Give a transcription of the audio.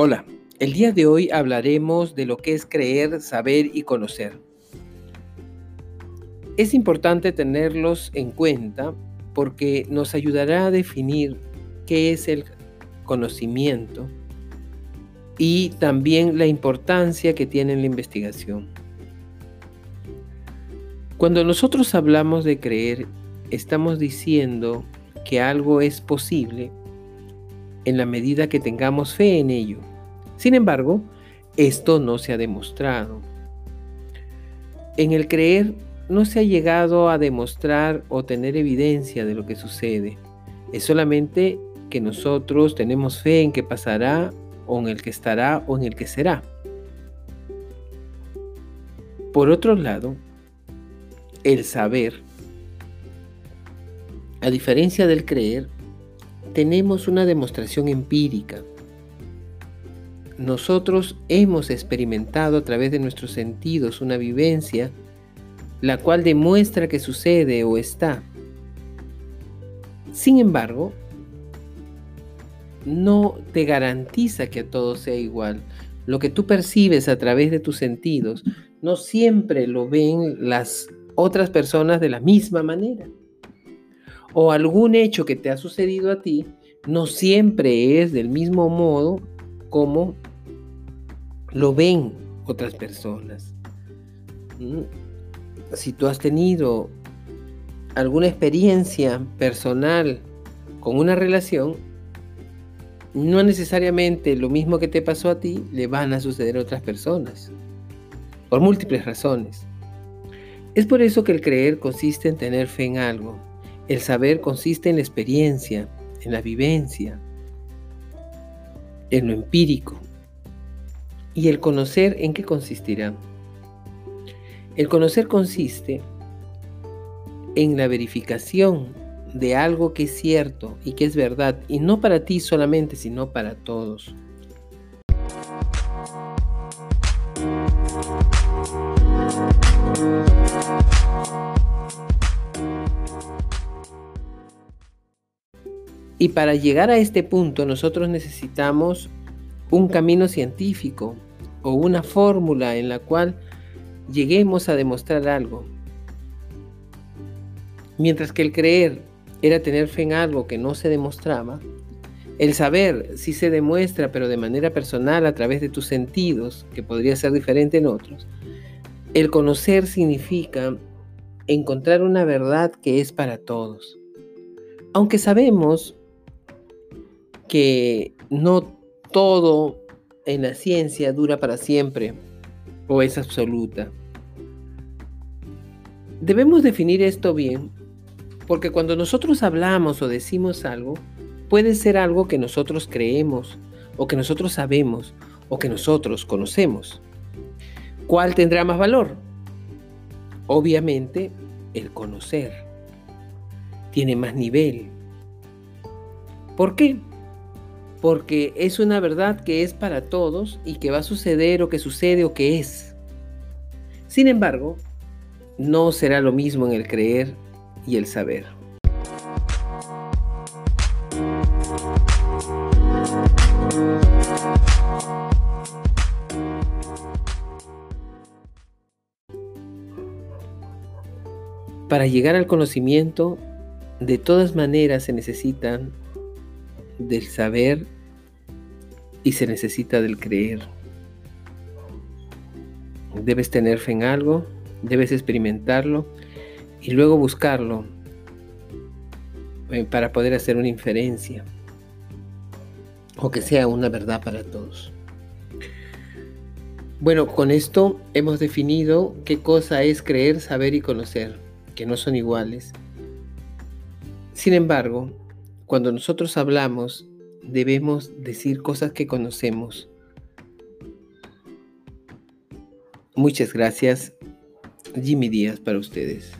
Hola, el día de hoy hablaremos de lo que es creer, saber y conocer. Es importante tenerlos en cuenta porque nos ayudará a definir qué es el conocimiento y también la importancia que tiene en la investigación. Cuando nosotros hablamos de creer, estamos diciendo que algo es posible en la medida que tengamos fe en ello. Sin embargo, esto no se ha demostrado. En el creer no se ha llegado a demostrar o tener evidencia de lo que sucede. Es solamente que nosotros tenemos fe en que pasará o en el que estará o en el que será. Por otro lado, el saber, a diferencia del creer, tenemos una demostración empírica. Nosotros hemos experimentado a través de nuestros sentidos una vivencia la cual demuestra que sucede o está. Sin embargo, no te garantiza que todo sea igual. Lo que tú percibes a través de tus sentidos no siempre lo ven las otras personas de la misma manera o algún hecho que te ha sucedido a ti no siempre es del mismo modo como lo ven otras personas. Mm. Si tú has tenido alguna experiencia personal con una relación, no necesariamente lo mismo que te pasó a ti le van a suceder a otras personas, por múltiples razones. Es por eso que el creer consiste en tener fe en algo, el saber consiste en la experiencia, en la vivencia, en lo empírico. ¿Y el conocer en qué consistirá? El conocer consiste en la verificación de algo que es cierto y que es verdad, y no para ti solamente, sino para todos. Y para llegar a este punto nosotros necesitamos un camino científico o una fórmula en la cual lleguemos a demostrar algo. Mientras que el creer era tener fe en algo que no se demostraba, el saber sí se demuestra, pero de manera personal a través de tus sentidos, que podría ser diferente en otros. El conocer significa encontrar una verdad que es para todos. Aunque sabemos que no todo en la ciencia dura para siempre o es absoluta. Debemos definir esto bien porque cuando nosotros hablamos o decimos algo, puede ser algo que nosotros creemos o que nosotros sabemos o que nosotros conocemos. ¿Cuál tendrá más valor? Obviamente el conocer. Tiene más nivel. ¿Por qué? Porque es una verdad que es para todos y que va a suceder o que sucede o que es. Sin embargo, no será lo mismo en el creer y el saber. Para llegar al conocimiento, de todas maneras se necesitan del saber y se necesita del creer. Debes tener fe en algo, debes experimentarlo y luego buscarlo eh, para poder hacer una inferencia o que sea una verdad para todos. Bueno, con esto hemos definido qué cosa es creer, saber y conocer, que no son iguales. Sin embargo, cuando nosotros hablamos, debemos decir cosas que conocemos. Muchas gracias. Jimmy Díaz para ustedes.